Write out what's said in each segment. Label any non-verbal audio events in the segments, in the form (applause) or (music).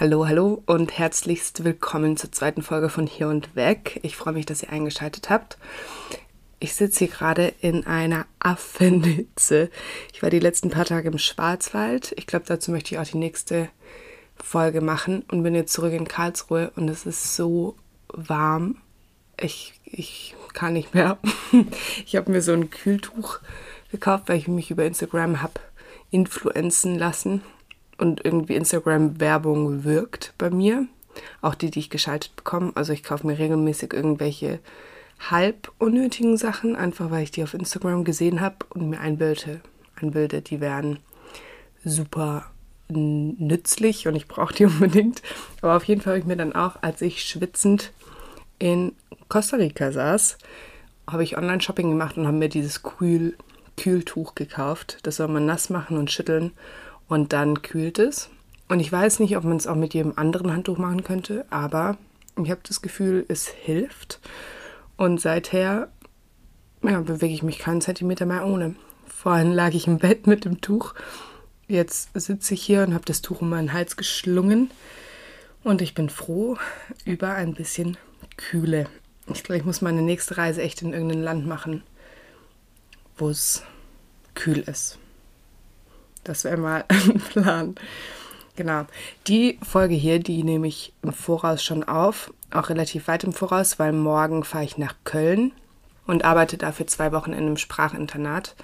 Hallo, hallo und herzlichst willkommen zur zweiten Folge von Hier und Weg. Ich freue mich, dass ihr eingeschaltet habt. Ich sitze hier gerade in einer Affenhitze. Ich war die letzten paar Tage im Schwarzwald. Ich glaube, dazu möchte ich auch die nächste Folge machen und bin jetzt zurück in Karlsruhe und es ist so warm. Ich, ich kann nicht mehr. (laughs) Ich habe mir so ein Kühltuch gekauft, weil ich mich über Instagram habe influenzen lassen und irgendwie Instagram-Werbung wirkt bei mir. Auch die, die ich geschaltet bekomme. Also ich kaufe mir regelmäßig irgendwelche halb unnötigen Sachen, einfach weil ich die auf Instagram gesehen habe und mir einbilde, einbilde, die wären super nützlich und ich brauche die (laughs) unbedingt. Aber auf jeden Fall habe ich mir dann auch, als ich schwitzend in Costa Rica saß, habe ich Online-Shopping gemacht und habe mir dieses Kühl Kühltuch gekauft. Das soll man nass machen und schütteln und dann kühlt es. Und ich weiß nicht, ob man es auch mit jedem anderen Handtuch machen könnte, aber ich habe das Gefühl, es hilft. Und seither ja, bewege ich mich keinen Zentimeter mehr ohne. Vorhin lag ich im Bett mit dem Tuch. Jetzt sitze ich hier und habe das Tuch um meinen Hals geschlungen. Und ich bin froh über ein bisschen Kühle. Ich glaube, ich muss meine nächste Reise echt in irgendein Land machen, wo es kühl ist. Das wäre mal (laughs) ein Plan. Genau. Die Folge hier, die nehme ich im Voraus schon auf, auch relativ weit im Voraus, weil morgen fahre ich nach Köln und arbeite dafür zwei Wochen in einem Sprachinternat.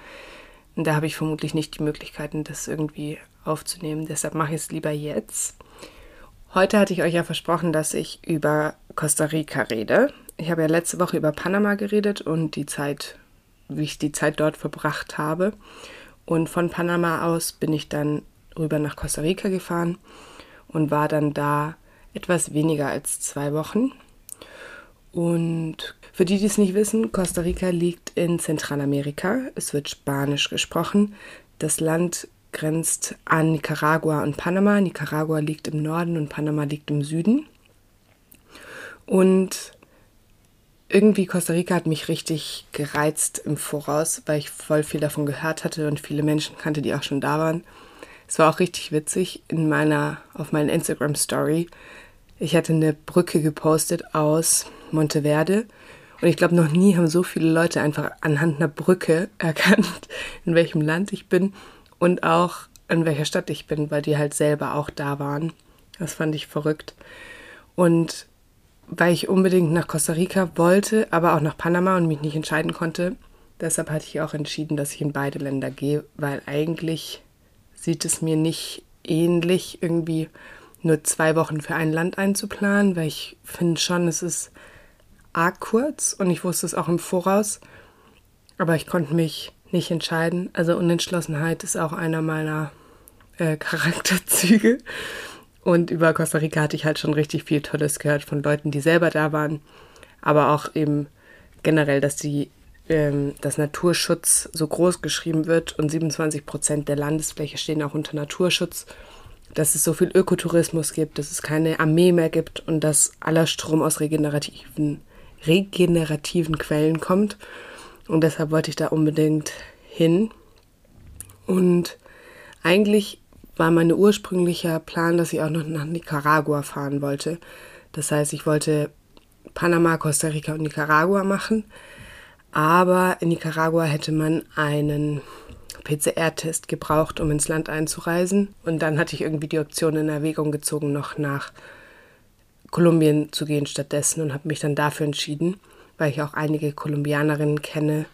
Und da habe ich vermutlich nicht die Möglichkeiten, das irgendwie aufzunehmen. Deshalb mache ich es lieber jetzt. Heute hatte ich euch ja versprochen, dass ich über Costa Rica rede. Ich habe ja letzte Woche über Panama geredet und die Zeit, wie ich die Zeit dort verbracht habe. Und von Panama aus bin ich dann rüber nach Costa Rica gefahren und war dann da etwas weniger als zwei Wochen. Und für die, die es nicht wissen, Costa Rica liegt in Zentralamerika. Es wird Spanisch gesprochen. Das Land grenzt an Nicaragua und Panama. Nicaragua liegt im Norden und Panama liegt im Süden. Und irgendwie Costa Rica hat mich richtig gereizt im Voraus, weil ich voll viel davon gehört hatte und viele Menschen kannte, die auch schon da waren. Es war auch richtig witzig in meiner, auf meiner Instagram Story. Ich hatte eine Brücke gepostet aus Monteverde und ich glaube, noch nie haben so viele Leute einfach anhand einer Brücke (laughs) erkannt, in welchem Land ich bin und auch in welcher Stadt ich bin, weil die halt selber auch da waren. Das fand ich verrückt. Und weil ich unbedingt nach Costa Rica wollte, aber auch nach Panama und mich nicht entscheiden konnte. Deshalb hatte ich auch entschieden, dass ich in beide Länder gehe, weil eigentlich sieht es mir nicht ähnlich, irgendwie nur zwei Wochen für ein Land einzuplanen, weil ich finde schon, es ist arg kurz und ich wusste es auch im Voraus, aber ich konnte mich nicht entscheiden. Also Unentschlossenheit ist auch einer meiner äh, Charakterzüge. Und über Costa Rica hatte ich halt schon richtig viel Tolles gehört von Leuten, die selber da waren, aber auch eben generell, dass die ähm, dass Naturschutz so groß geschrieben wird und 27 Prozent der Landesfläche stehen auch unter Naturschutz, dass es so viel Ökotourismus gibt, dass es keine Armee mehr gibt und dass aller Strom aus regenerativen, regenerativen Quellen kommt. Und deshalb wollte ich da unbedingt hin. Und eigentlich war mein ursprünglicher Plan, dass ich auch noch nach Nicaragua fahren wollte. Das heißt, ich wollte Panama, Costa Rica und Nicaragua machen. Aber in Nicaragua hätte man einen PCR-Test gebraucht, um ins Land einzureisen. Und dann hatte ich irgendwie die Option in Erwägung gezogen, noch nach Kolumbien zu gehen stattdessen und habe mich dann dafür entschieden, weil ich auch einige Kolumbianerinnen kenne.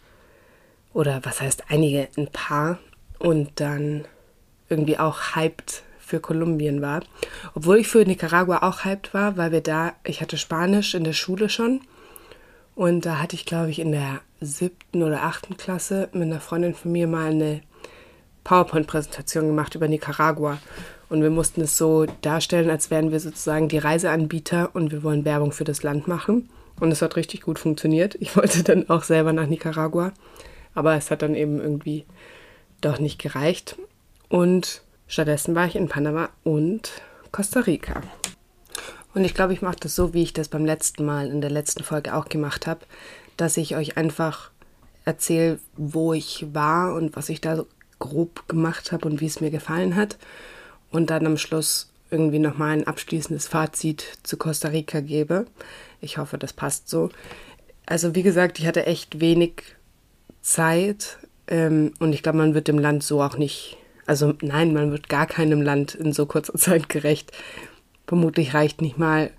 Oder was heißt einige? Ein paar. Und dann irgendwie auch hyped für Kolumbien war. Obwohl ich für Nicaragua auch hyped war, weil wir da, ich hatte Spanisch in der Schule schon. Und da hatte ich, glaube ich, in der siebten oder achten Klasse mit einer Freundin von mir mal eine PowerPoint-Präsentation gemacht über Nicaragua. Und wir mussten es so darstellen, als wären wir sozusagen die Reiseanbieter und wir wollen Werbung für das Land machen. Und es hat richtig gut funktioniert. Ich (laughs) wollte dann auch selber nach Nicaragua, aber es hat dann eben irgendwie doch nicht gereicht. Und stattdessen war ich in Panama und Costa Rica. Und ich glaube, ich mache das so, wie ich das beim letzten Mal in der letzten Folge auch gemacht habe, dass ich euch einfach erzähle, wo ich war und was ich da so grob gemacht habe und wie es mir gefallen hat. Und dann am Schluss irgendwie nochmal ein abschließendes Fazit zu Costa Rica gebe. Ich hoffe, das passt so. Also wie gesagt, ich hatte echt wenig Zeit ähm, und ich glaube, man wird dem Land so auch nicht, also nein, man wird gar keinem Land in so kurzer (laughs) Zeit gerecht. Vermutlich reicht nicht mal,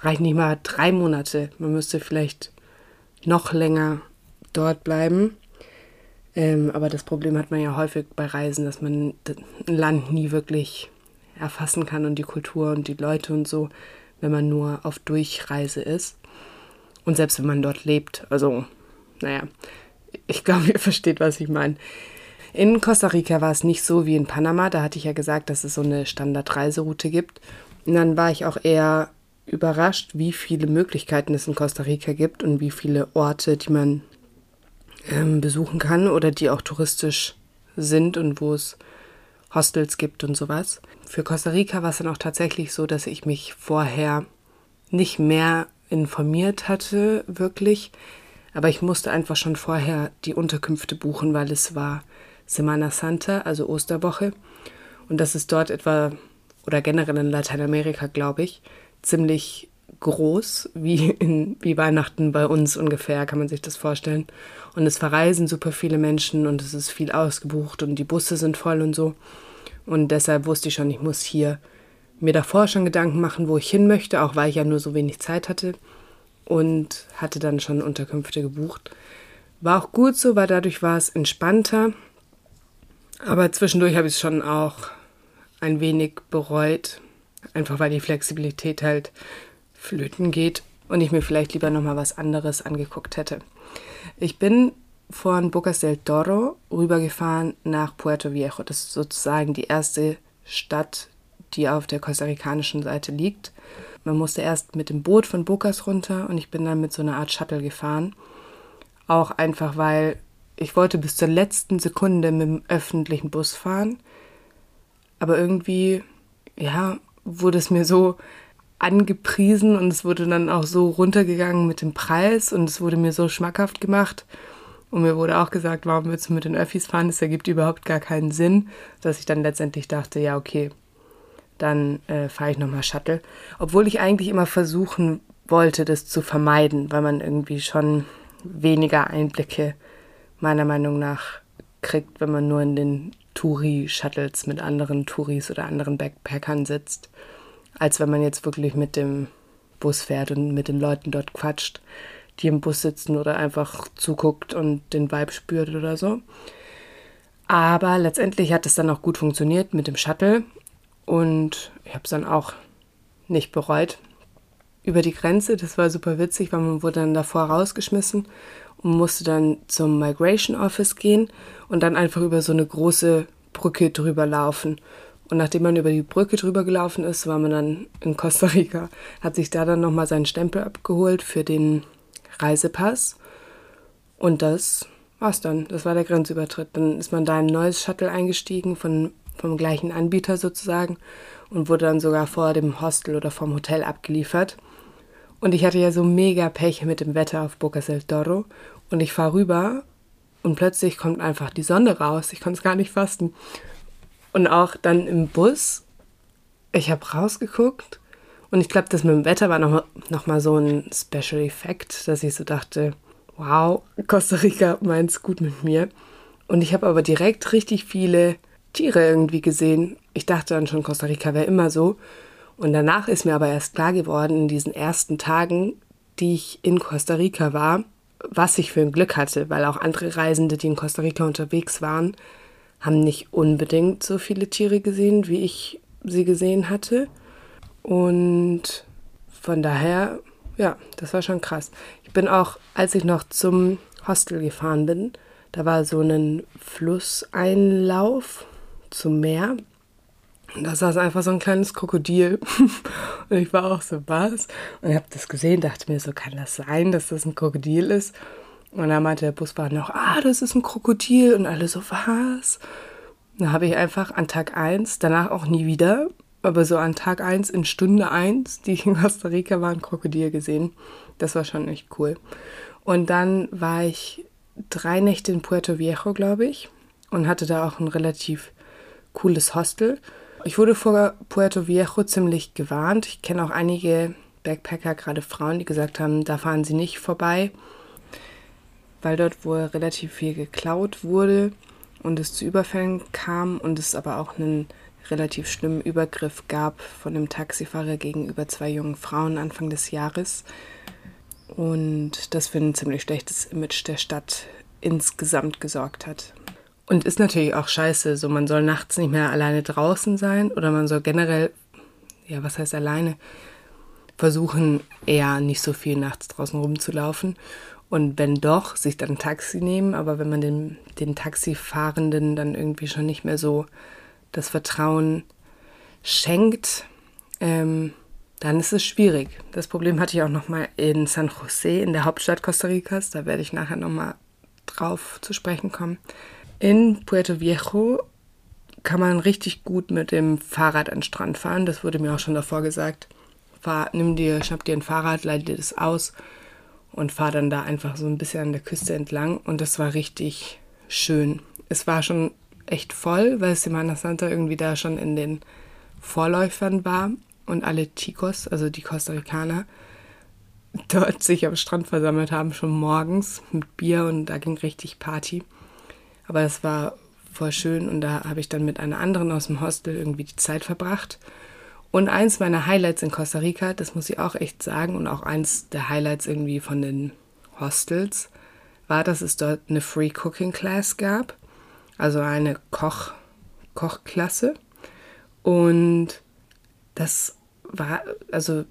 reicht nicht mal drei Monate. Man müsste vielleicht noch länger dort bleiben. Ähm, aber das Problem hat man ja häufig bei Reisen, dass man ein Land nie wirklich erfassen kann und die Kultur und die Leute und so, wenn man nur auf Durchreise ist. Und selbst wenn man dort lebt. Also, naja, ich (laughs) glaube, ihr versteht, was ich meine. In Costa Rica war es nicht so wie in Panama. Da hatte ich ja gesagt, dass es so eine Standardreiseroute gibt. Und dann war ich auch eher überrascht, wie viele Möglichkeiten es in Costa Rica gibt und wie viele Orte, die man ähm, besuchen kann oder die auch touristisch sind und wo es Hostels gibt und sowas. Für Costa Rica war es dann auch tatsächlich so, dass ich mich vorher nicht mehr informiert hatte, wirklich. Aber ich musste einfach schon vorher die Unterkünfte buchen, weil es war Semana Santa, also Osterwoche. Und das ist dort etwa, oder generell in Lateinamerika, glaube ich, ziemlich groß, wie, in, wie Weihnachten bei uns ungefähr, kann man sich das vorstellen. Und es verreisen super viele Menschen und es ist viel ausgebucht und die Busse sind voll und so. Und deshalb wusste ich schon, ich muss hier mir davor schon Gedanken machen, wo ich hin möchte, auch weil ich ja nur so wenig Zeit hatte. Und hatte dann schon Unterkünfte gebucht. War auch gut so, weil dadurch war es entspannter. Aber zwischendurch habe ich es schon auch ein wenig bereut. Einfach weil die Flexibilität halt flöten geht und ich mir vielleicht lieber nochmal was anderes angeguckt hätte. Ich bin von Bocas del Toro rübergefahren nach Puerto Viejo. Das ist sozusagen die erste Stadt, die auf der kostarikanischen Seite liegt. Man musste erst mit dem Boot von Bocas runter und ich bin dann mit so einer Art Shuttle gefahren. Auch einfach, weil ich wollte bis zur letzten Sekunde mit dem öffentlichen Bus fahren. Aber irgendwie, ja, wurde es mir so angepriesen und es wurde dann auch so runtergegangen mit dem Preis und es wurde mir so schmackhaft gemacht. Und mir wurde auch gesagt, warum willst du mit den Öffis fahren? Das ergibt überhaupt gar keinen Sinn, dass ich dann letztendlich dachte, ja, okay, dann äh, fahre ich nochmal Shuttle. Obwohl ich eigentlich immer versuchen wollte, das zu vermeiden, weil man irgendwie schon weniger Einblicke meiner Meinung nach kriegt, wenn man nur in den Touri-Shuttles mit anderen Touris oder anderen Backpackern sitzt als wenn man jetzt wirklich mit dem Bus fährt und mit den Leuten dort quatscht, die im Bus sitzen oder einfach zuguckt und den Vibe spürt oder so. Aber letztendlich hat es dann auch gut funktioniert mit dem Shuttle und ich habe es dann auch nicht bereut. Über die Grenze, das war super witzig, weil man wurde dann davor rausgeschmissen und musste dann zum Migration Office gehen und dann einfach über so eine große Brücke drüber laufen. Und nachdem man über die Brücke drüber gelaufen ist, war man dann in Costa Rica, hat sich da dann nochmal seinen Stempel abgeholt für den Reisepass. Und das war's dann. Das war der Grenzübertritt. Dann ist man da in ein neues Shuttle eingestiegen, von, vom gleichen Anbieter sozusagen, und wurde dann sogar vor dem Hostel oder vom Hotel abgeliefert. Und ich hatte ja so mega Pech mit dem Wetter auf Bocas del Toro. Und ich fahre rüber und plötzlich kommt einfach die Sonne raus. Ich konnte es gar nicht fasten. Und auch dann im Bus, ich habe rausgeguckt und ich glaube, das mit dem Wetter war nochmal noch mal so ein Special Effekt, dass ich so dachte, wow, Costa Rica meint es gut mit mir. Und ich habe aber direkt richtig viele Tiere irgendwie gesehen. Ich dachte dann schon, Costa Rica wäre immer so. Und danach ist mir aber erst klar geworden, in diesen ersten Tagen, die ich in Costa Rica war, was ich für ein Glück hatte, weil auch andere Reisende, die in Costa Rica unterwegs waren, haben nicht unbedingt so viele Tiere gesehen, wie ich sie gesehen hatte. Und von daher, ja, das war schon krass. Ich bin auch, als ich noch zum Hostel gefahren bin, da war so ein Flusseinlauf zum Meer. Da saß einfach so ein kleines Krokodil. (laughs) und ich war auch so, was? Und ich habe das gesehen, dachte mir so, kann das sein, dass das ein Krokodil ist? Und dann meinte der Busfahrer noch, ah, das ist ein Krokodil. Und alle so, was? Dann habe ich einfach an Tag 1, danach auch nie wieder, aber so an Tag 1 in Stunde 1, die ich in Costa Rica war, ein Krokodil gesehen. Das war schon echt cool. Und dann war ich drei Nächte in Puerto Viejo, glaube ich, und hatte da auch ein relativ cooles Hostel. Ich wurde vor Puerto Viejo ziemlich gewarnt. Ich kenne auch einige Backpacker, gerade Frauen, die gesagt haben, da fahren sie nicht vorbei, weil dort wohl relativ viel geklaut wurde und es zu Überfällen kam und es aber auch einen relativ schlimmen Übergriff gab von einem Taxifahrer gegenüber zwei jungen Frauen Anfang des Jahres. Und das für ein ziemlich schlechtes Image der Stadt insgesamt gesorgt hat. Und ist natürlich auch scheiße. So, man soll nachts nicht mehr alleine draußen sein oder man soll generell, ja, was heißt alleine, versuchen, eher nicht so viel nachts draußen rumzulaufen. Und wenn doch, sich dann ein Taxi nehmen. Aber wenn man den, den Taxifahrenden dann irgendwie schon nicht mehr so das Vertrauen schenkt, ähm, dann ist es schwierig. Das Problem hatte ich auch nochmal in San Jose, in der Hauptstadt Costa Ricas. Da werde ich nachher nochmal drauf zu sprechen kommen. In Puerto Viejo kann man richtig gut mit dem Fahrrad an den Strand fahren. Das wurde mir auch schon davor gesagt. Fahr, nimm dir, schnapp dir ein Fahrrad, leite dir das aus und fahr dann da einfach so ein bisschen an der Küste entlang. Und das war richtig schön. Es war schon echt voll, weil Semana Santa irgendwie da schon in den Vorläufern war und alle Chicos, also die Costa Ricaner, dort sich am Strand versammelt haben, schon morgens mit Bier und da ging richtig Party. Aber das war voll schön und da habe ich dann mit einer anderen aus dem Hostel irgendwie die Zeit verbracht. Und eins meiner Highlights in Costa Rica, das muss ich auch echt sagen, und auch eins der Highlights irgendwie von den Hostels, war, dass es dort eine Free Cooking Class gab also eine Koch, Kochklasse. Und das war also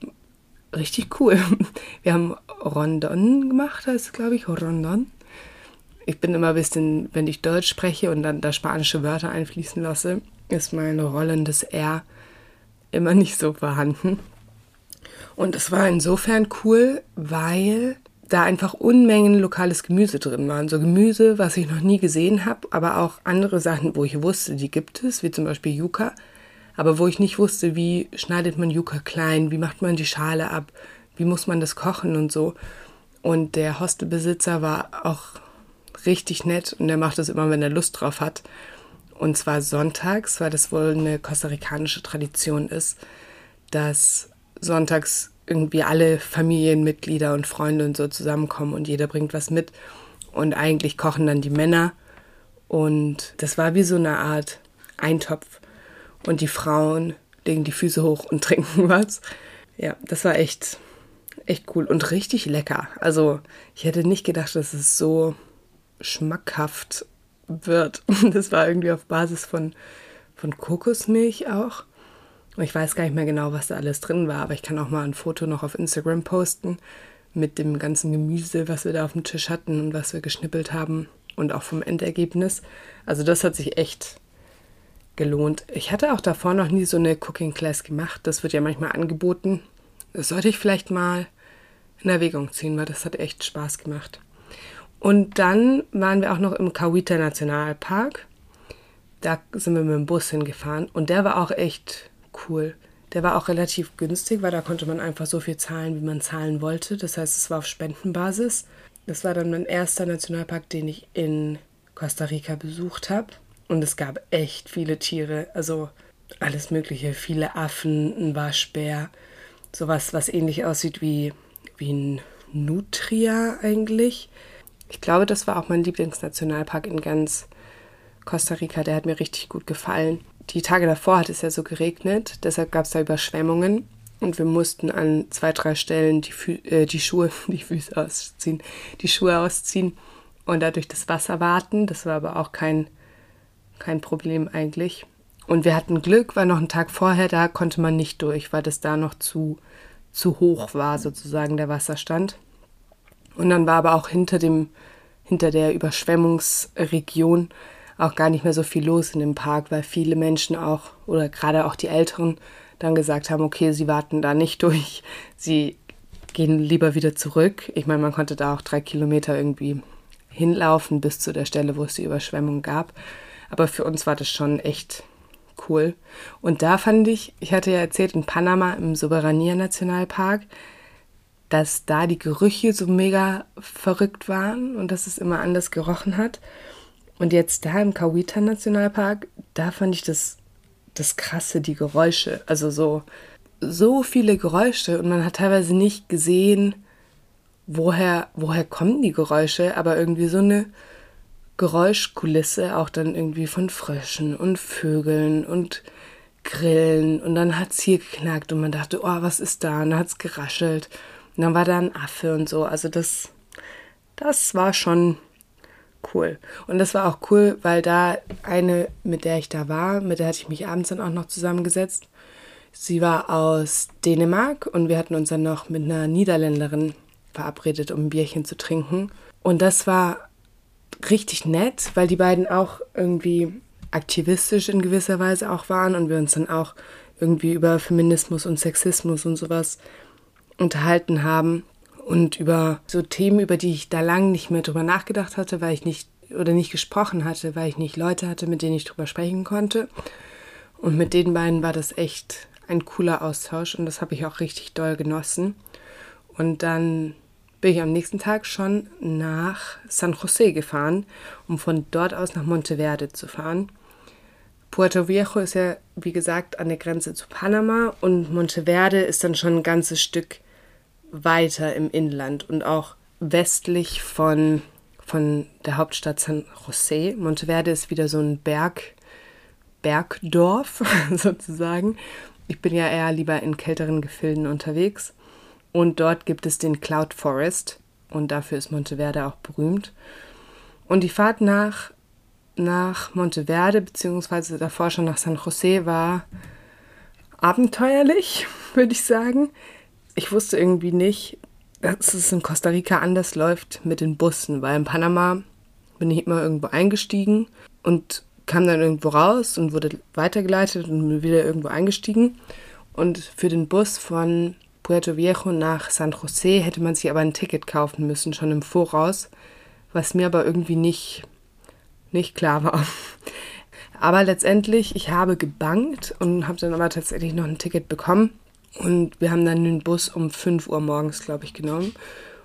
richtig cool. (laughs) Wir haben Rondon gemacht, heißt glaube ich, Rondon. Ich bin immer ein bisschen, wenn ich Deutsch spreche und dann da spanische Wörter einfließen lasse, ist mein rollendes R immer (laughs) nicht so vorhanden. Und es war insofern cool, weil da einfach Unmengen lokales Gemüse drin waren. So Gemüse, was ich noch nie gesehen habe, aber auch andere Sachen, wo ich wusste, die gibt es, wie zum Beispiel Yucca, aber wo ich nicht wusste, wie schneidet man Yucca klein, wie macht man die Schale ab, wie muss man das kochen und so. Und der Hostelbesitzer war auch richtig nett und der macht das immer, wenn er Lust drauf hat. Und zwar sonntags, weil das wohl eine kostarikanische Tradition ist, dass sonntags irgendwie alle Familienmitglieder und Freunde und so zusammenkommen und jeder bringt was mit. Und eigentlich kochen dann die Männer. Und das war wie so eine Art Eintopf. Und die Frauen legen die Füße hoch und (laughs) trinken was. Ja, das war echt, echt cool und richtig lecker. Also ich hätte nicht gedacht, dass es so schmackhaft wird. (laughs) Das war irgendwie auf Basis von, von Kokosmilch auch. Und ich weiß gar nicht mehr genau, was da alles drin war, aber ich kann auch mal ein Foto noch auf Instagram posten mit dem ganzen Gemüse, was wir da auf dem Tisch hatten und was wir geschnippelt haben und auch vom Endergebnis. Also das hat sich echt gelohnt. Ich hatte auch davor noch nie so eine Cooking Class gemacht. Das wird ja manchmal angeboten. Das sollte ich vielleicht mal in Erwägung ziehen, weil das hat echt Spaß gemacht. Und dann waren wir auch noch im Kawita Nationalpark. Da sind wir mit dem Bus hingefahren und der war auch echt cool. Der war auch relativ günstig, weil da konnte man einfach so viel zahlen, wie man zahlen wollte. Das heißt, es war auf Spendenbasis. Das war dann mein erster Nationalpark, den ich in Costa Rica besucht habe. Und es gab echt viele Tiere, also alles Mögliche. Viele Affen, ein Waschbär, sowas, was ähnlich aussieht wie, wie ein Nutria eigentlich. Ich glaube, das war auch mein Lieblingsnationalpark in ganz Costa Rica. Der hat mir richtig gut gefallen die Tage davor hat es ja so geregnet, deshalb gab es da Überschwemmungen und wir mussten an zwei, drei Stellen die, Fü äh, die Schuhe, (laughs) die Füße ausziehen, die Schuhe ausziehen und dadurch das Wasser warten. Das war aber auch kein, kein Problem eigentlich. Und wir hatten Glück, weil noch einen Tag vorher, da konnte man nicht durch, weil das da noch zu, zu hoch war, sozusagen der Wasserstand. Und dann war aber auch hinter dem, hinter der Überschwemmungsregion auch gar nicht mehr so viel los in dem Park, weil viele Menschen auch oder gerade auch die Älteren dann gesagt haben, okay, sie warten da nicht (laughs) durch, sie gehen lieber wieder zurück. Ich meine, man konnte da auch drei Kilometer irgendwie hinlaufen bis zu der Stelle, wo es die Überschwemmung gab. Aber für uns war das schon echt cool. Und da fand ich, ich hatte ja erzählt, in Panama im Soberania Nationalpark, dass da die Gerüche so mega verrückt waren und dass es immer anders gerochen hat. Und jetzt da im Kawita Nationalpark, da fand ich das das Krasse, die Geräusche. Also so, so viele Geräusche und man hat teilweise nicht gesehen, woher, woher kommen die Geräusche, aber irgendwie so eine Geräuschkulisse, auch dann irgendwie von Fröschen und Vögeln und Grillen und dann hat es hier geknackt und man dachte, oh, was ist da? Und dann hat es geraschelt und dann war da ein Affe und so. Also das, das war schon cool. Und das war auch cool, weil da eine, mit der ich da war, mit der hatte ich mich abends dann auch noch zusammengesetzt. Sie war aus Dänemark und wir hatten uns dann noch mit einer Niederländerin verabredet, um ein Bierchen zu trinken. Und das war richtig nett, weil die beiden auch irgendwie aktivistisch in gewisser Weise auch waren und wir uns dann auch irgendwie über Feminismus und Sexismus und sowas unterhalten haben und über so Themen, über die ich da lang nicht mehr drüber nachgedacht hatte, weil ich nicht oder nicht gesprochen hatte, weil ich nicht Leute hatte, mit denen ich drüber sprechen konnte. Und mit den beiden war das echt ein cooler Austausch und das habe ich auch richtig doll genossen. Und dann bin ich am nächsten Tag schon nach San Jose gefahren, um von dort aus nach Monteverde zu fahren. Puerto Viejo ist ja, wie gesagt, an der Grenze zu Panama und Monteverde ist dann schon ein ganzes Stück weiter im Inland und auch westlich von, von der Hauptstadt San Jose. Monteverde ist wieder so ein Berg, Bergdorf (laughs) sozusagen. Ich bin ja eher lieber in kälteren Gefilden unterwegs. Und dort gibt es den Cloud Forest und dafür ist Monteverde auch berühmt. Und die Fahrt nach nach Monteverde, beziehungsweise davor schon nach San Jose, war abenteuerlich, (laughs) würde ich sagen. Ich wusste irgendwie nicht, dass es in Costa Rica anders läuft mit den Bussen, weil in Panama bin ich immer irgendwo eingestiegen und kam dann irgendwo raus und wurde weitergeleitet und wieder irgendwo eingestiegen. Und für den Bus von Puerto Viejo nach San Jose hätte man sich aber ein Ticket kaufen müssen, schon im Voraus, was mir aber irgendwie nicht nicht klar war. (laughs) Aber letztendlich, ich habe gebankt und habe dann aber tatsächlich noch ein Ticket bekommen. Und wir haben dann den Bus um 5 Uhr morgens, glaube ich, genommen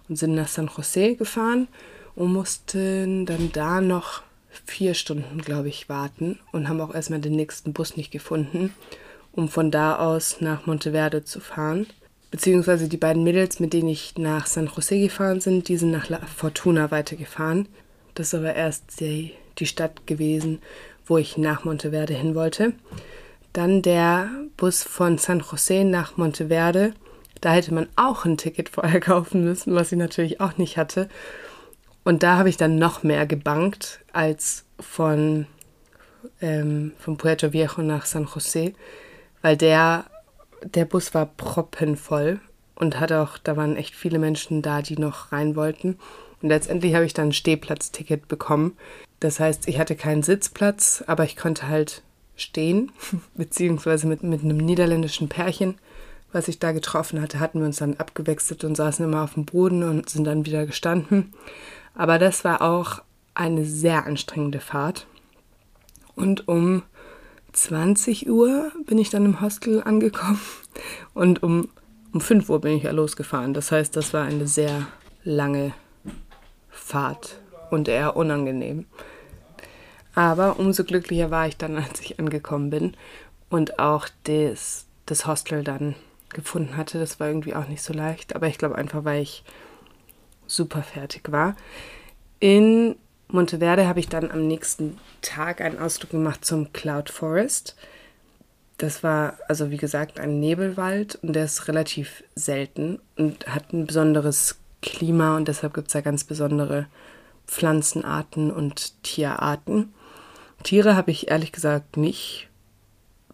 und sind nach San Jose gefahren und mussten dann da noch vier Stunden, glaube ich, warten und haben auch erstmal den nächsten Bus nicht gefunden, um von da aus nach Monteverde zu fahren. Beziehungsweise die beiden Mädels, mit denen ich nach San Jose gefahren sind, die sind nach La Fortuna weitergefahren. Das ist aber erst die die Stadt gewesen, wo ich nach Monteverde hin wollte. Dann der Bus von San Jose nach Monteverde. Da hätte man auch ein Ticket vorher (laughs) kaufen müssen, was ich natürlich auch nicht hatte. Und da habe ich dann noch mehr gebankt als von, ähm, von Puerto Viejo nach San Jose, weil der, der Bus war proppenvoll und hat auch, da waren echt viele Menschen da, die noch rein wollten. Und letztendlich habe ich dann ein Stehplatzticket bekommen. Das heißt, ich hatte keinen Sitzplatz, aber ich konnte halt stehen, (laughs) beziehungsweise mit, mit einem niederländischen Pärchen, was ich da getroffen hatte, hatten wir uns dann abgewechselt und saßen immer auf dem Boden und sind dann wieder gestanden. Aber das war auch eine sehr anstrengende Fahrt. Und um 20 Uhr bin ich dann im Hostel angekommen (laughs) und um, um 5 Uhr bin ich ja losgefahren. Das heißt, das war eine sehr lange Fahrt und eher unangenehm. Aber umso glücklicher war ich dann, als ich angekommen bin und auch das, das Hostel dann gefunden hatte. Das war irgendwie auch nicht so leicht, aber ich glaube einfach, weil ich super fertig war. In Monteverde habe ich dann am nächsten Tag einen Ausflug gemacht zum Cloud Forest. Das war also wie gesagt ein Nebelwald und der ist relativ selten und hat ein besonderes Klima und deshalb gibt es da ganz besondere Pflanzenarten und Tierarten. Tiere habe ich ehrlich gesagt nicht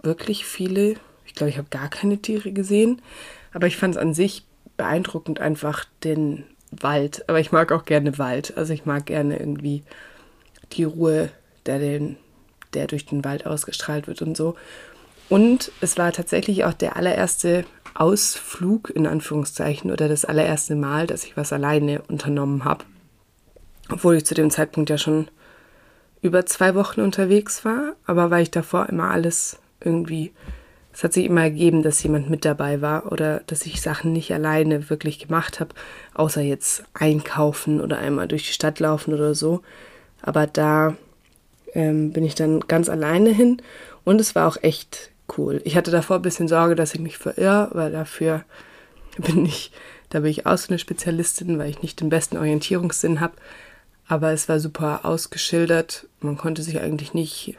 wirklich viele. Ich glaube, ich habe gar keine Tiere gesehen. Aber ich fand es an sich beeindruckend einfach den Wald. Aber ich mag auch gerne Wald. Also ich mag gerne irgendwie die Ruhe, der, den, der durch den Wald ausgestrahlt wird und so. Und es war tatsächlich auch der allererste Ausflug in Anführungszeichen oder das allererste Mal, dass ich was alleine unternommen habe. Obwohl ich zu dem Zeitpunkt ja schon über zwei Wochen unterwegs war, aber weil ich davor immer alles irgendwie, es hat sich immer ergeben, dass jemand mit dabei war oder dass ich Sachen nicht alleine wirklich gemacht habe, außer jetzt einkaufen oder einmal durch die Stadt laufen oder so. Aber da ähm, bin ich dann ganz alleine hin und es war auch echt cool. Ich hatte davor ein bisschen Sorge, dass ich mich verirre, weil dafür (laughs) bin ich, da bin ich auch so eine Spezialistin, weil ich nicht den besten Orientierungssinn habe. Aber es war super ausgeschildert. Man konnte sich eigentlich nicht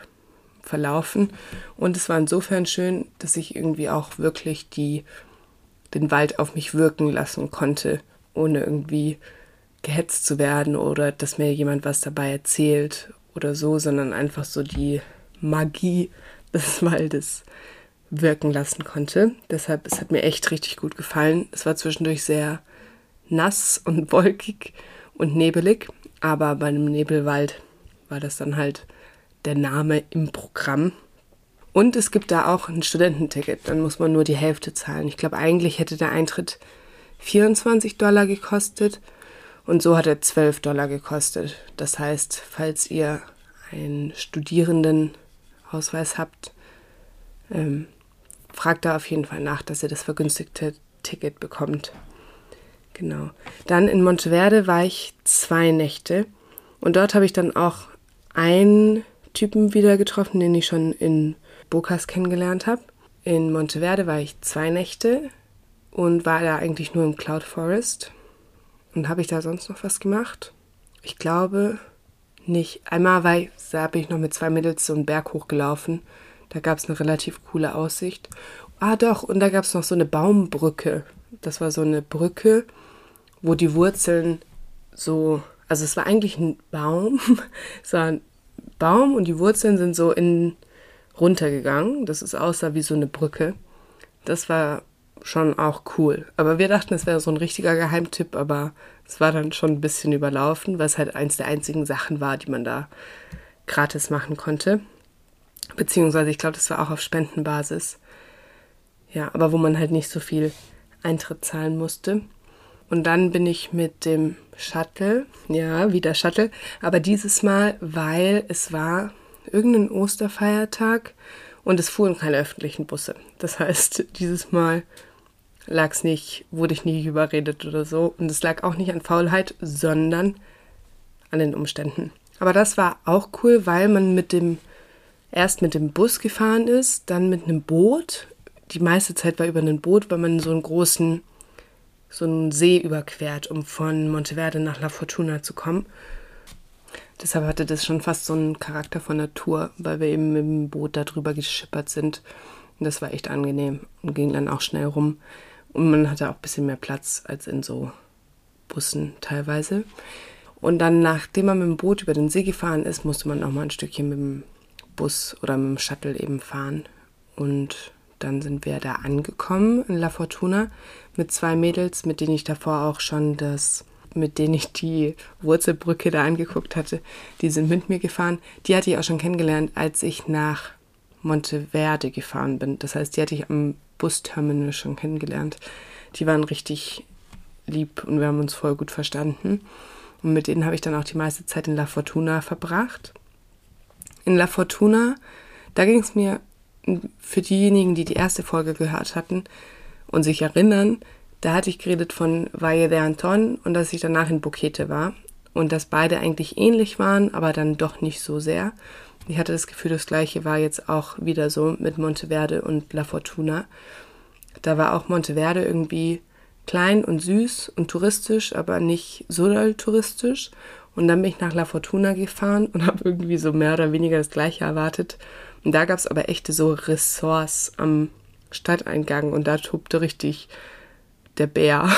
verlaufen. Und es war insofern schön, dass ich irgendwie auch wirklich die, den Wald auf mich wirken lassen konnte, ohne irgendwie gehetzt zu werden oder dass mir jemand was dabei erzählt oder so, sondern einfach so die Magie (laughs) des Waldes wirken lassen konnte. Deshalb, es hat mir echt richtig gut gefallen. Es war zwischendurch sehr nass und (laughs) wolkig und nebelig, aber bei einem Nebelwald war das dann halt der Name im Programm. Und es gibt da auch ein Studententicket, dann muss man nur die Hälfte zahlen. Ich glaube, eigentlich hätte der Eintritt 24 Dollar gekostet und so hat er 12 Dollar gekostet. Das heißt, falls ihr einen Studierendenausweis habt, ähm, fragt da auf jeden Fall nach, dass ihr das vergünstigte Ticket bekommt. Genau. Dann in Monteverde war ich zwei Nächte und dort habe ich dann auch einen Typen wieder getroffen, den ich schon in Bocas kennengelernt habe. In Monteverde war ich zwei Nächte und war da eigentlich nur im Cloud Forest. Und habe ich da sonst noch was gemacht? Ich glaube nicht. Einmal war ich, da bin ich noch mit zwei Mädels so einen Berg hochgelaufen. Da gab es eine relativ coole Aussicht. Ah doch, und da gab es noch so eine Baumbrücke. Das war so eine Brücke, wo die Wurzeln so, also es war eigentlich ein Baum, (laughs) es war ein Baum und die Wurzeln sind so in runtergegangen. Das ist aussah wie so eine Brücke. Das war schon auch cool. Aber wir dachten, es wäre so ein richtiger Geheimtipp, aber es war dann schon ein bisschen überlaufen, weil es halt eins der einzigen Sachen war, die man da gratis machen konnte. Beziehungsweise, ich glaube, das war auch auf Spendenbasis. Ja, aber wo man halt nicht so viel Eintritt zahlen musste. Und dann bin ich mit dem Shuttle, ja, wieder Shuttle, aber dieses Mal, weil es war irgendein Osterfeiertag und es fuhren keine öffentlichen Busse. Das heißt, dieses Mal lag es nicht, wurde ich nie überredet oder so. Und es lag auch nicht an Faulheit, sondern an den Umständen. Aber das war auch cool, weil man mit dem, erst mit dem Bus gefahren ist, dann mit einem Boot. Die meiste Zeit war über ein Boot, weil man so einen großen, so einen See überquert, um von Monteverde nach La Fortuna zu kommen. Deshalb hatte das schon fast so einen Charakter von Natur, weil wir eben mit dem Boot da drüber geschippert sind. Und das war echt angenehm und ging dann auch schnell rum. Und man hatte auch ein bisschen mehr Platz als in so Bussen teilweise. Und dann, nachdem man mit dem Boot über den See gefahren ist, musste man auch mal ein Stückchen mit dem Bus oder mit dem Shuttle eben fahren. Und dann sind wir da angekommen in La Fortuna mit zwei Mädels, mit denen ich davor auch schon das, mit denen ich die Wurzelbrücke da angeguckt hatte. Die sind mit mir gefahren. Die hatte ich auch schon kennengelernt, als ich nach Monteverde gefahren bin. Das heißt, die hatte ich am Busterminal schon kennengelernt. Die waren richtig lieb und wir haben uns voll gut verstanden. Und mit denen habe ich dann auch die meiste Zeit in La Fortuna verbracht. In La Fortuna, da ging es mir für diejenigen, die die erste Folge gehört hatten und sich erinnern, da hatte ich geredet von Valle de Anton und dass ich danach in Bukete war und dass beide eigentlich ähnlich waren, aber dann doch nicht so sehr. Ich hatte das Gefühl, das gleiche war jetzt auch wieder so mit Monteverde und La Fortuna. Da war auch Monteverde irgendwie klein und süß und touristisch, aber nicht so doll touristisch. Und dann bin ich nach La Fortuna gefahren und (laughs) habe irgendwie so mehr oder weniger das gleiche erwartet. Und da gab es aber echte so Ressorts am Stadteingang und da tobte richtig der Bär.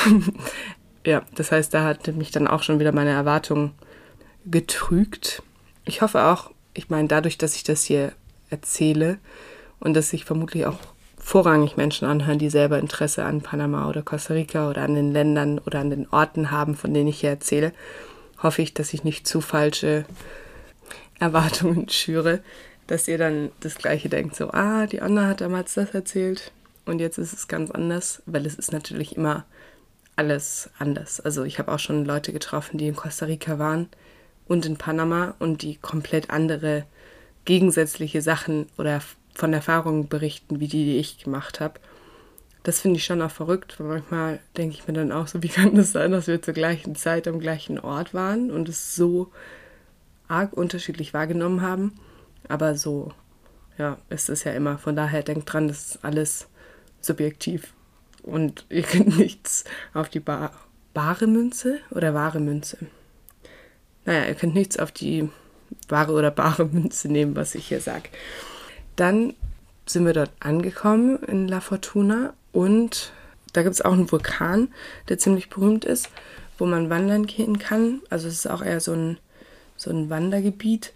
(laughs) ja, das heißt, da hatte mich dann auch schon wieder meine Erwartungen getrügt. Ich hoffe auch, ich meine, dadurch, dass ich das hier erzähle und dass sich vermutlich auch vorrangig Menschen anhören, die selber Interesse an Panama oder Costa Rica oder an den Ländern oder an den Orten haben, von denen ich hier erzähle, hoffe ich, dass ich nicht zu falsche Erwartungen schüre, dass ihr dann das Gleiche denkt, so, ah, die Anna hat damals das erzählt und jetzt ist es ganz anders, weil es ist natürlich immer alles anders. Also ich habe auch schon Leute getroffen, die in Costa Rica waren und in Panama und die komplett andere gegensätzliche Sachen oder von Erfahrungen berichten, wie die, die ich gemacht habe. Das finde ich schon auch verrückt, weil manchmal denke ich mir dann auch so, (laughs) wie kann das sein, dass wir zur gleichen Zeit am gleichen Ort waren und es so arg unterschiedlich wahrgenommen haben. Aber so ja, ist es ja immer. Von daher denkt dran, das ist alles subjektiv. Und (laughs) ihr könnt nichts auf die ba bare Münze oder wahre Münze. Naja, ihr könnt nichts auf die wahre oder bare Münze nehmen, was ich hier sage. Dann sind wir dort angekommen in La Fortuna und da gibt es auch einen Vulkan, der ziemlich berühmt ist, wo man wandern gehen kann. Also es ist auch eher so ein, so ein Wandergebiet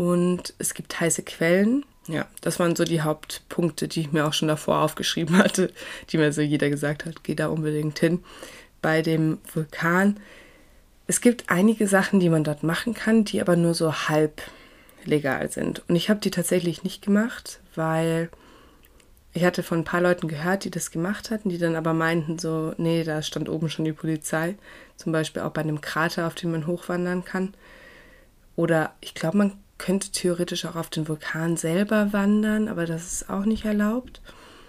und es gibt heiße Quellen. Ja, das waren so die Hauptpunkte, die ich mir auch schon davor aufgeschrieben (laughs) hatte, die mir so jeder gesagt hat, geh da unbedingt hin. Bei dem Vulkan, es gibt einige Sachen, die man dort machen kann, die aber nur so halb legal sind. Und ich habe die tatsächlich nicht gemacht, weil ich hatte von ein paar Leuten gehört, die das gemacht hatten, die dann aber meinten so, nee, da stand oben schon die Polizei. Zum Beispiel auch bei einem Krater, auf dem man hochwandern kann. Oder ich glaube, man könnte theoretisch auch auf den Vulkan selber wandern, aber das ist auch nicht erlaubt.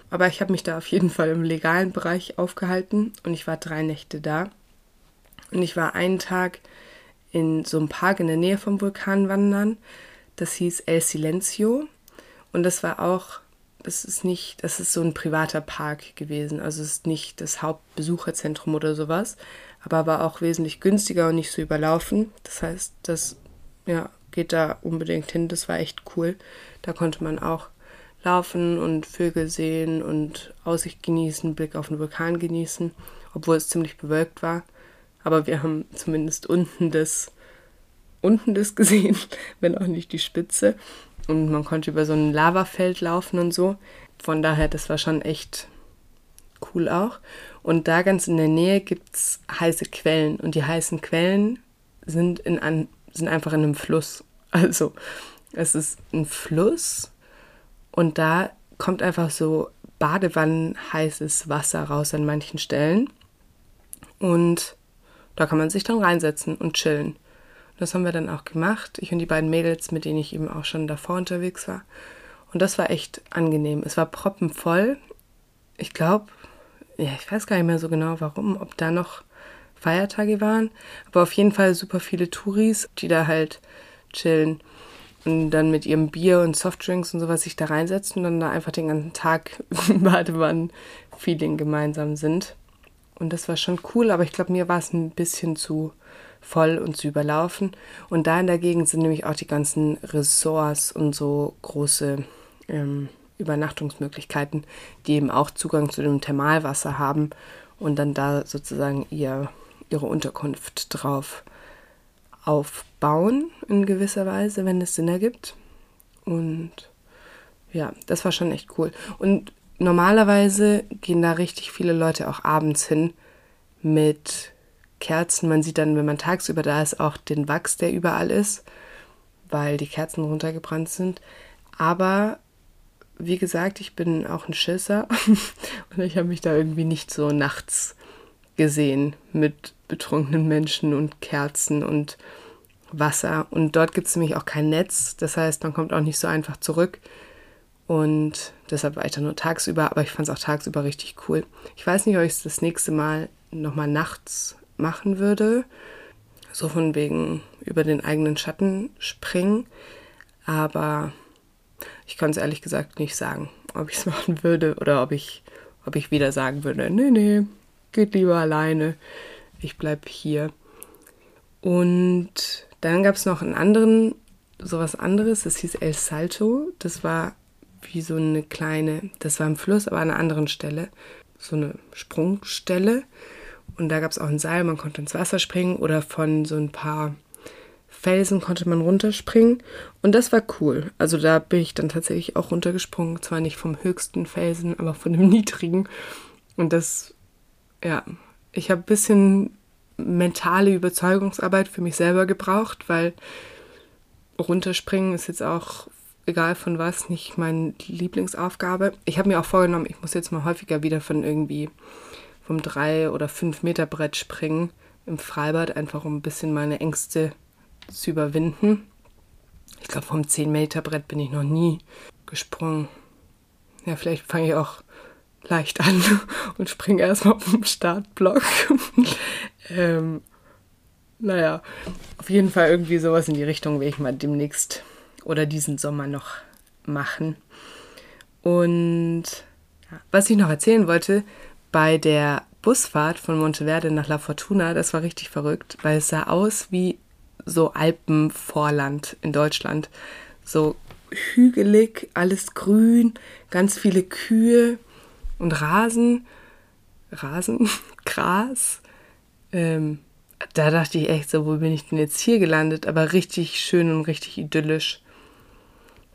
Aber ich habe mich da auf jeden Fall im legalen Bereich aufgehalten und ich war drei Nächte da. Und ich war einen Tag in so einem Park in der Nähe vom Vulkan wandern. Das hieß El Silencio. Und das war auch, das ist nicht, das ist so ein privater Park gewesen. Also es ist nicht das Hauptbesucherzentrum oder sowas, aber war auch wesentlich günstiger und nicht so überlaufen. Das heißt, das ja, geht da unbedingt hin. Das war echt cool. Da konnte man auch laufen und Vögel sehen und Aussicht genießen, Blick auf den Vulkan genießen, obwohl es ziemlich bewölkt war. Aber wir haben zumindest unten das, unten das (laughs) gesehen, wenn auch nicht die Spitze. Und man konnte über so ein Lavafeld laufen und so. Von daher, das war schon echt cool auch. Und da ganz in der Nähe gibt es heiße Quellen. Und die heißen Quellen sind in, an, sind einfach in einem Fluss. (laughs) Also es ist ein Fluss und da kommt einfach so Badewannen heißes Wasser raus an manchen Stellen. Und da kann man sich dann reinsetzen und chillen. Das haben wir dann auch gemacht. Ich und die beiden Mädels, mit denen ich eben auch schon davor unterwegs war. Und das war echt angenehm. Es war proppenvoll. Ich glaube, ja, ich weiß gar nicht mehr so genau warum, ob da noch Feiertage waren. Aber auf jeden Fall super viele Touris, die da halt chillen und dann mit ihrem Bier und Softdrinks und sowas sich da reinsetzen und dann da einfach den ganzen Tag (laughs) Badewannen-Feeling gemeinsam sind. Und das war schon cool, aber ich glaube, mir war es ein bisschen zu voll und zu überlaufen. Und da in der Gegend sind nämlich auch die ganzen Ressorts und so große ähm, Übernachtungsmöglichkeiten, die eben auch Zugang zu dem Thermalwasser haben und dann da sozusagen ihr ihre Unterkunft drauf aufbauen in gewisser Weise, wenn es Sinn ergibt. Und ja, das war schon echt cool. Und normalerweise gehen da richtig viele Leute auch abends hin mit Kerzen. Man sieht dann, wenn man tagsüber da ist, auch den Wachs, der überall ist, weil die Kerzen runtergebrannt sind. Aber wie gesagt, ich bin auch ein Schisser (laughs) und ich habe mich da irgendwie nicht so nachts gesehen mit betrunkenen Menschen und Kerzen und Wasser. Und dort gibt es nämlich auch kein Netz. Das heißt, man kommt auch nicht so einfach zurück. Und deshalb war ich da nur tagsüber, aber ich fand es auch tagsüber richtig cool. Ich weiß nicht, ob ich es das nächste Mal nochmal nachts machen würde. So von wegen über den eigenen Schatten springen. Aber ich kann es ehrlich gesagt nicht sagen, ob ich es (laughs) machen würde oder ob ich, ob ich wieder sagen würde, nee, nee, geht lieber alleine, ich bleibe hier. Und dann gab es noch einen anderen, sowas anderes, das hieß El Salto. Das war wie so eine kleine, das war im Fluss, aber an einer anderen Stelle, so eine Sprungstelle. Und da gab es auch ein Seil, man konnte ins Wasser springen oder von so ein paar Felsen konnte man runterspringen. Und das war cool. Also da bin ich dann tatsächlich auch runtergesprungen. Zwar nicht vom höchsten Felsen, aber von dem (laughs) niedrigen. Und das ja, ich habe ein bisschen mentale Überzeugungsarbeit für mich selber gebraucht, weil runterspringen ist jetzt auch egal von was nicht meine Lieblingsaufgabe. Ich habe mir auch vorgenommen, ich muss jetzt mal häufiger wieder von irgendwie vom 3 oder 5 Meter Brett springen im Freibad, einfach um ein bisschen meine Ängste zu überwinden. Ich glaube, vom 10 Meter Brett bin ich noch nie gesprungen. Ja, vielleicht fange ich auch leicht an (laughs) und springe erstmal vom Startblock. (laughs) ähm, naja, auf jeden Fall irgendwie sowas in die Richtung will ich mal demnächst oder diesen Sommer noch machen. Und was ich noch erzählen wollte, bei der Busfahrt von Monteverde nach La Fortuna, das war richtig verrückt, weil es sah aus wie so Alpenvorland in Deutschland. So hügelig, alles grün, ganz viele Kühe und Rasen. Rasen, (laughs) Gras. Ähm, da dachte ich echt so, wo bin ich denn jetzt hier gelandet? Aber richtig schön und richtig idyllisch.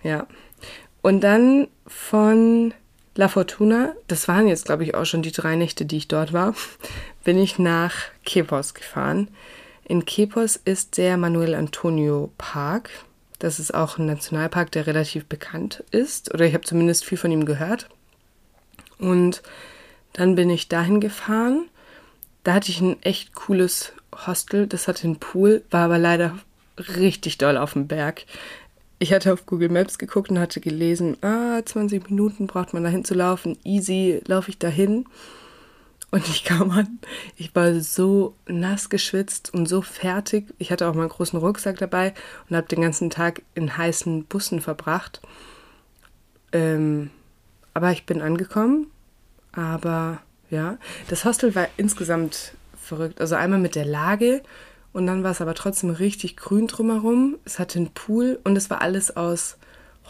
Ja. Und dann von La Fortuna, das waren jetzt, glaube ich, auch schon die drei Nächte, die ich dort war, (laughs) bin ich nach Quepos gefahren. In Quepos ist der Manuel Antonio Park. Das ist auch ein Nationalpark, der relativ bekannt ist. Oder ich habe zumindest viel von ihm gehört. Und dann bin ich dahin gefahren. Da hatte ich ein echt cooles Hostel. Das hatte einen Pool, war aber leider richtig doll auf dem Berg. Ich hatte auf Google Maps geguckt und hatte gelesen, ah, 20 Minuten braucht man dahin zu laufen. Easy laufe ich dahin. Und ich kam an, ich war so nass geschwitzt und so fertig. Ich hatte auch meinen großen Rucksack dabei und habe den ganzen Tag in heißen Bussen verbracht. Ähm, aber ich bin angekommen. Aber ja, das Hostel war insgesamt verrückt. Also einmal mit der Lage und dann war es aber trotzdem richtig grün drumherum. Es hatte einen Pool und es war alles aus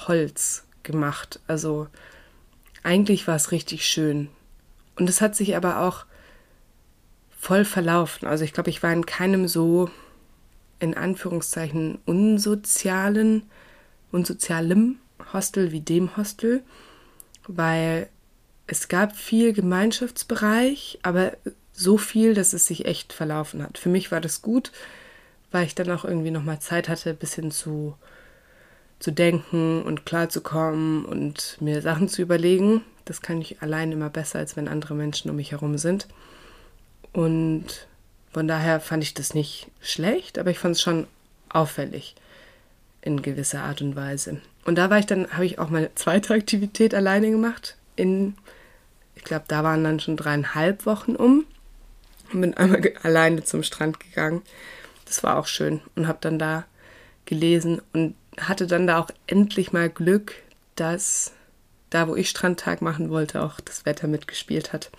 Holz gemacht. Also eigentlich war es richtig schön. Und es hat sich aber auch voll verlaufen. Also ich glaube, ich war in keinem so in Anführungszeichen unsozialen, unsozialem Hostel wie dem Hostel, weil es gab viel Gemeinschaftsbereich, aber so viel, dass es sich echt verlaufen hat. Für mich war das gut, weil ich dann auch irgendwie nochmal Zeit hatte, ein bisschen zu, zu denken und klarzukommen und mir Sachen zu überlegen. Das kann ich allein immer besser, als wenn andere Menschen um mich herum sind. Und von daher fand ich das nicht schlecht, aber ich fand es schon auffällig in gewisser Art und Weise. Und da war ich dann, habe ich auch meine zweite Aktivität alleine gemacht. In, ich glaube, da waren dann schon dreieinhalb Wochen um. Und bin einmal alleine zum Strand gegangen. Das war auch schön und habe dann da gelesen und hatte dann da auch endlich mal Glück, dass da, wo ich Strandtag machen wollte, auch das Wetter mitgespielt hat.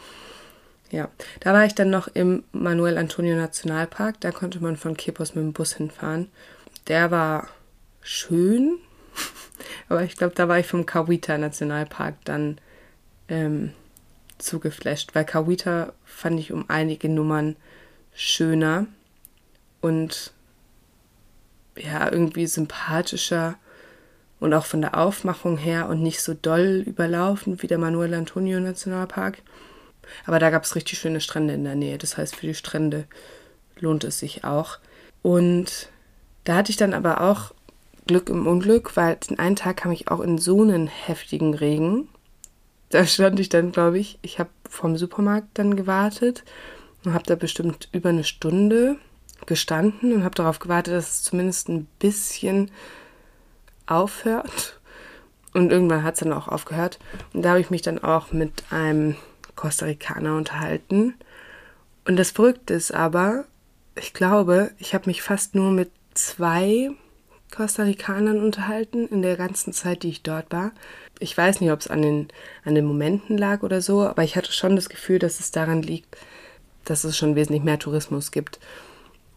Ja, da war ich dann noch im Manuel Antonio Nationalpark. Da konnte man von Kepos mit dem Bus hinfahren. Der war schön, (laughs) aber ich glaube, da war ich vom Kawita Nationalpark dann ähm, zugeflasht, weil Kawita fand ich um einige Nummern schöner und ja, irgendwie sympathischer und auch von der Aufmachung her und nicht so doll überlaufen wie der Manuel Antonio Nationalpark. Aber da gab es richtig schöne Strände in der Nähe. Das heißt, für die Strände lohnt es sich auch. Und da hatte ich dann aber auch Glück im Unglück, weil den einen Tag kam ich auch in so einen heftigen Regen. Da stand ich dann, glaube ich, ich habe vom Supermarkt dann gewartet und habe da bestimmt über eine Stunde gestanden und habe darauf gewartet, dass es zumindest ein bisschen aufhört. Und irgendwann hat es dann auch aufgehört. Und da habe ich mich dann auch mit einem Costa Ricaner unterhalten. Und das Verrückte ist aber, ich glaube, ich habe mich fast nur mit zwei Costa Ricanern unterhalten in der ganzen Zeit, die ich dort war. Ich weiß nicht, ob es an den, an den Momenten lag oder so, aber ich hatte schon das Gefühl, dass es daran liegt, dass es schon wesentlich mehr Tourismus gibt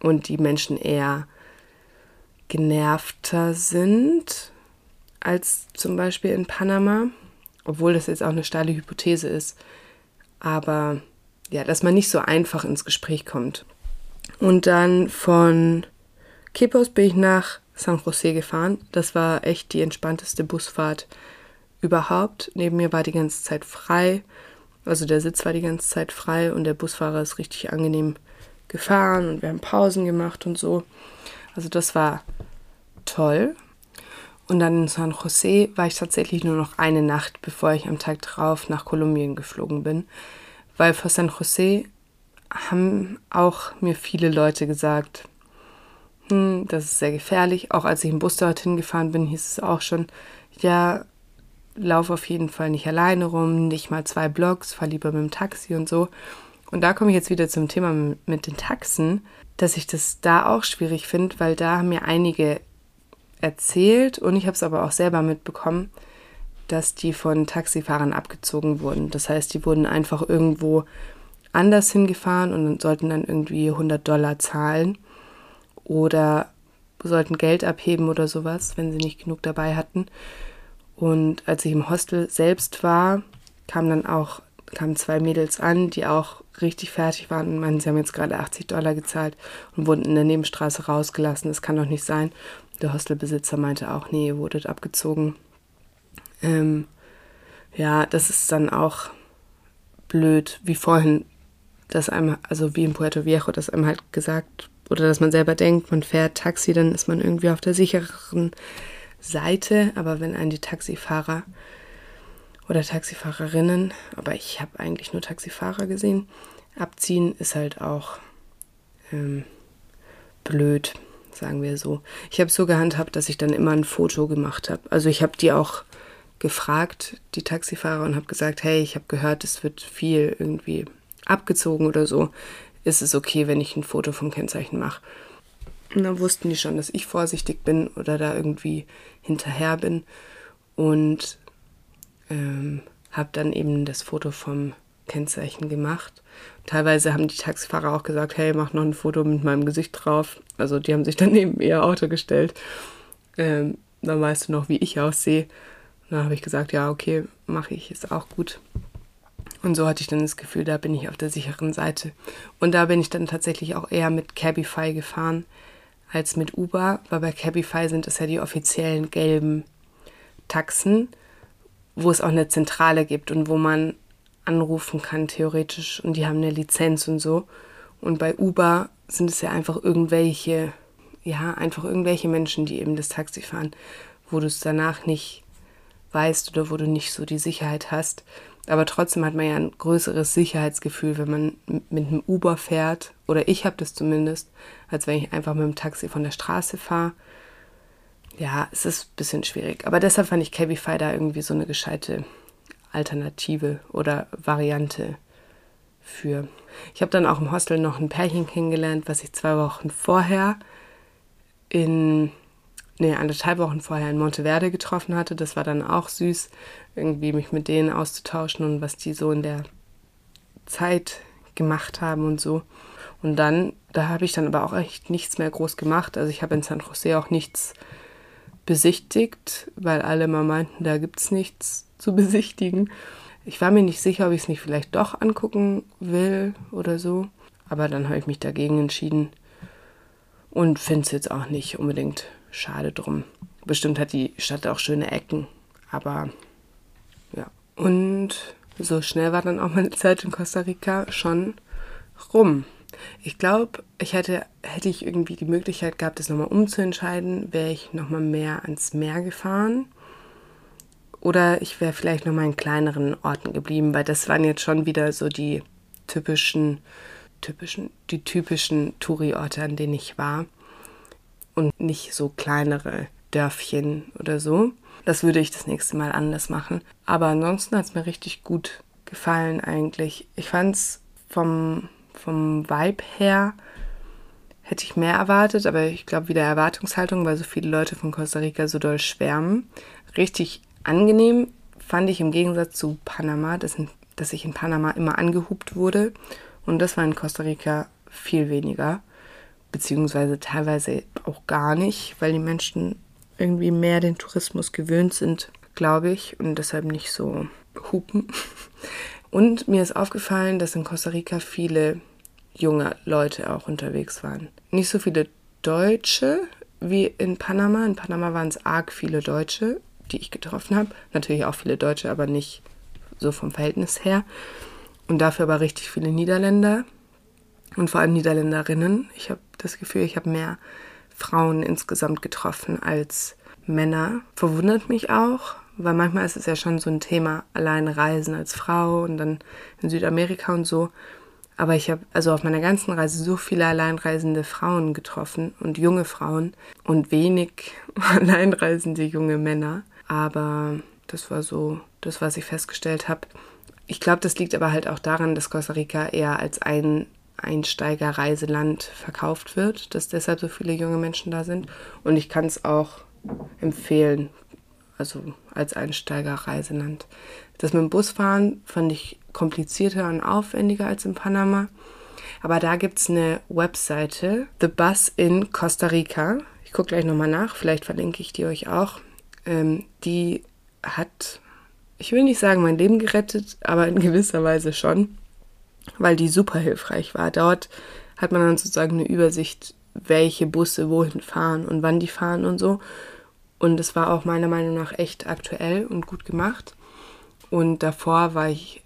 und die Menschen eher genervter sind als zum Beispiel in Panama, obwohl das jetzt auch eine steile Hypothese ist. Aber ja, dass man nicht so einfach ins Gespräch kommt. Und dann von Quepos bin ich nach San Jose gefahren. Das war echt die entspannteste Busfahrt überhaupt. Neben mir war die ganze Zeit frei. Also der Sitz war die ganze Zeit frei und der Busfahrer ist richtig angenehm gefahren und wir haben Pausen gemacht und so. Also das war toll. Und dann in San Jose war ich tatsächlich nur noch eine Nacht, bevor ich am Tag drauf nach Kolumbien geflogen bin. Weil vor San Jose haben auch mir viele Leute gesagt, hm, das ist sehr gefährlich. Auch als ich im Bus dorthin gefahren bin, hieß es auch schon, ja, lauf auf jeden Fall nicht alleine rum, nicht mal zwei Blocks, fahr lieber mit dem Taxi und so. Und da komme ich jetzt wieder zum Thema mit den Taxen, dass ich das da auch schwierig finde, weil da haben mir einige erzählt und ich habe es aber auch selber mitbekommen, dass die von Taxifahrern abgezogen wurden. Das heißt, die wurden einfach irgendwo anders hingefahren und sollten dann irgendwie 100 Dollar zahlen oder sollten Geld abheben oder sowas, wenn sie nicht genug dabei hatten. Und als ich im Hostel selbst war, kamen dann auch kamen zwei Mädels an, die auch richtig fertig waren und meinen, sie haben jetzt gerade 80 Dollar gezahlt und wurden in der Nebenstraße rausgelassen. Das kann doch nicht sein. Der Hostelbesitzer meinte auch, nee, ihr wurdet abgezogen. Ähm, ja, das ist dann auch blöd, wie vorhin, dass einem, also wie in Puerto Viejo, dass einem halt gesagt, oder dass man selber denkt, man fährt Taxi, dann ist man irgendwie auf der sichereren Seite. Aber wenn einen die Taxifahrer oder Taxifahrerinnen, aber ich habe eigentlich nur Taxifahrer gesehen, abziehen ist halt auch ähm, blöd sagen wir so. Ich habe so gehandhabt, dass ich dann immer ein Foto gemacht habe. Also ich habe die auch gefragt, die Taxifahrer, und habe gesagt, hey, ich habe gehört, es wird viel irgendwie abgezogen oder so. Ist es okay, wenn ich ein Foto vom Kennzeichen mache? Und dann wussten die schon, dass ich vorsichtig bin oder da irgendwie hinterher bin. Und ähm, habe dann eben das Foto vom Kennzeichen gemacht. Teilweise haben die Taxifahrer auch gesagt, hey, mach noch ein Foto mit meinem Gesicht drauf. Also die haben sich dann (laughs) neben ihr Auto gestellt. Ähm, dann weißt du noch, wie ich aussehe. Dann habe ich gesagt, ja, okay, mache ich, ist auch gut. Und so hatte ich dann das Gefühl, da bin ich auf der sicheren Seite. Und da bin ich dann tatsächlich auch eher mit Cabify gefahren als mit Uber, weil bei Cabify sind es ja die offiziellen gelben Taxen, wo es auch eine Zentrale gibt und wo man anrufen kann, theoretisch. Und die haben eine Lizenz und so. Und bei Uber sind es ja einfach irgendwelche, ja, einfach irgendwelche Menschen, die eben das Taxi fahren, wo du es danach nicht weißt oder wo du nicht so die Sicherheit hast. Aber trotzdem hat man ja ein größeres Sicherheitsgefühl, wenn man mit einem Uber fährt, oder ich habe das zumindest, als wenn ich einfach mit dem Taxi von der Straße fahre. Ja, es ist ein bisschen schwierig. Aber deshalb fand ich Cabify da irgendwie so eine gescheite Alternative oder Variante für. Ich habe dann auch im Hostel noch ein Pärchen kennengelernt, was ich zwei Wochen vorher in, nee, anderthalb Wochen vorher in Monteverde getroffen hatte. Das war dann auch süß, irgendwie mich mit denen auszutauschen und was die so in der Zeit gemacht haben und so. Und dann, da habe ich dann aber auch echt nichts mehr groß gemacht. Also ich habe in San Jose auch nichts besichtigt, weil alle mal meinten, da gibt es nichts zu (laughs) besichtigen. Ich war mir nicht sicher, ob ich es nicht vielleicht doch angucken will oder so. Aber dann habe ich mich dagegen entschieden und finde es jetzt auch nicht unbedingt schade drum. Bestimmt hat die Stadt auch schöne Ecken, aber ja. Und so schnell war dann auch meine Zeit in Costa Rica schon rum. Ich glaube, ich hätte, hätte ich irgendwie die Möglichkeit gehabt, das nochmal umzuentscheiden, wäre ich nochmal mehr ans Meer gefahren. Oder ich wäre vielleicht nochmal in kleineren Orten geblieben, weil das waren jetzt schon wieder so die typischen, typischen, die typischen Touri-Orte, an denen ich war. Und nicht so kleinere Dörfchen oder so. Das würde ich das nächste Mal anders machen. Aber ansonsten hat es mir richtig gut gefallen eigentlich. Ich fand es vom vom Vibe her hätte ich mehr erwartet, aber ich glaube wieder Erwartungshaltung, weil so viele Leute von Costa Rica so doll schwärmen. Richtig angenehm fand ich im Gegensatz zu Panama, dass, dass ich in Panama immer angehupt wurde. Und das war in Costa Rica viel weniger, beziehungsweise teilweise auch gar nicht, weil die Menschen irgendwie mehr den Tourismus gewöhnt sind, glaube ich, und deshalb nicht so hupen. (laughs) Und mir ist aufgefallen, dass in Costa Rica viele junge Leute auch unterwegs waren. Nicht so viele Deutsche wie in Panama. In Panama waren es arg viele Deutsche, die ich getroffen habe. Natürlich auch viele Deutsche, aber nicht so vom Verhältnis her. Und dafür aber richtig viele Niederländer und vor allem Niederländerinnen. Ich habe das Gefühl, ich habe mehr Frauen insgesamt getroffen als Männer. Verwundert mich auch, weil manchmal ist es ja schon so ein Thema, allein reisen als Frau und dann in Südamerika und so. Aber ich habe also auf meiner ganzen Reise so viele alleinreisende Frauen getroffen und junge Frauen und wenig (laughs) alleinreisende junge Männer. Aber das war so das, was ich festgestellt habe. Ich glaube, das liegt aber halt auch daran, dass Costa Rica eher als ein Einsteigerreiseland verkauft wird, dass deshalb so viele junge Menschen da sind. Und ich kann es auch empfehlen. also als Einsteiger Reiseland. Das mit dem Busfahren fand ich komplizierter und aufwendiger als in Panama. Aber da gibt es eine Webseite, The Bus in Costa Rica. Ich gucke gleich nochmal nach, vielleicht verlinke ich die euch auch. Ähm, die hat, ich will nicht sagen, mein Leben gerettet, aber in gewisser Weise schon, weil die super hilfreich war. Dort hat man dann sozusagen eine Übersicht, welche Busse wohin fahren und wann die fahren und so. Und es war auch meiner Meinung nach echt aktuell und gut gemacht. Und davor war ich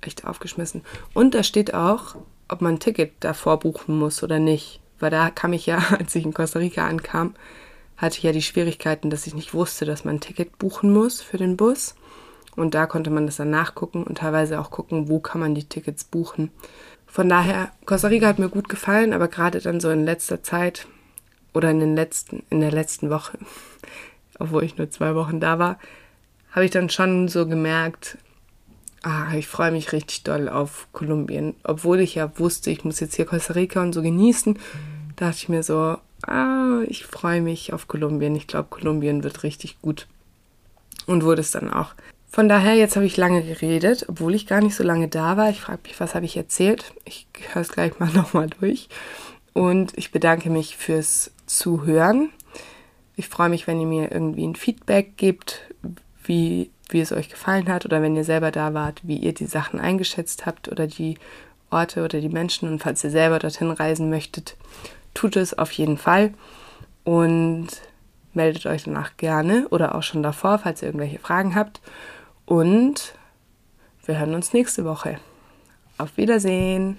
echt aufgeschmissen. Und da steht auch, ob man ein Ticket davor buchen muss oder nicht. Weil da kam ich ja, (laughs) als ich in Costa Rica ankam, hatte ich ja die Schwierigkeiten, dass ich nicht wusste, dass man ein Ticket buchen muss für den Bus. Und da konnte man das dann nachgucken und teilweise auch gucken, wo kann man die Tickets buchen. Von daher, Costa Rica hat mir gut gefallen, aber gerade dann so in letzter Zeit oder in, den letzten, in der letzten Woche, (laughs) obwohl ich nur zwei Wochen da war, habe ich dann schon so gemerkt, ah, ich freue mich richtig doll auf Kolumbien. Obwohl ich ja wusste, ich muss jetzt hier Costa Rica und so genießen, dachte ich mir so, ah, ich freue mich auf Kolumbien. Ich glaube, Kolumbien wird richtig gut. Und wurde es dann auch. Von daher, jetzt habe ich lange geredet, obwohl ich gar nicht so lange da war. Ich frage mich, was habe ich erzählt? Ich höre es gleich mal (laughs) nochmal durch. Und ich bedanke mich fürs Zuhören. Ich freue mich, wenn ihr mir irgendwie ein Feedback gebt, wie, wie es euch gefallen hat oder wenn ihr selber da wart, wie ihr die Sachen eingeschätzt habt oder die Orte oder die Menschen. Und falls ihr selber dorthin reisen möchtet, tut es auf jeden Fall und meldet euch danach gerne oder auch schon davor, falls ihr irgendwelche Fragen habt. Und wir hören uns nächste Woche. Auf Wiedersehen.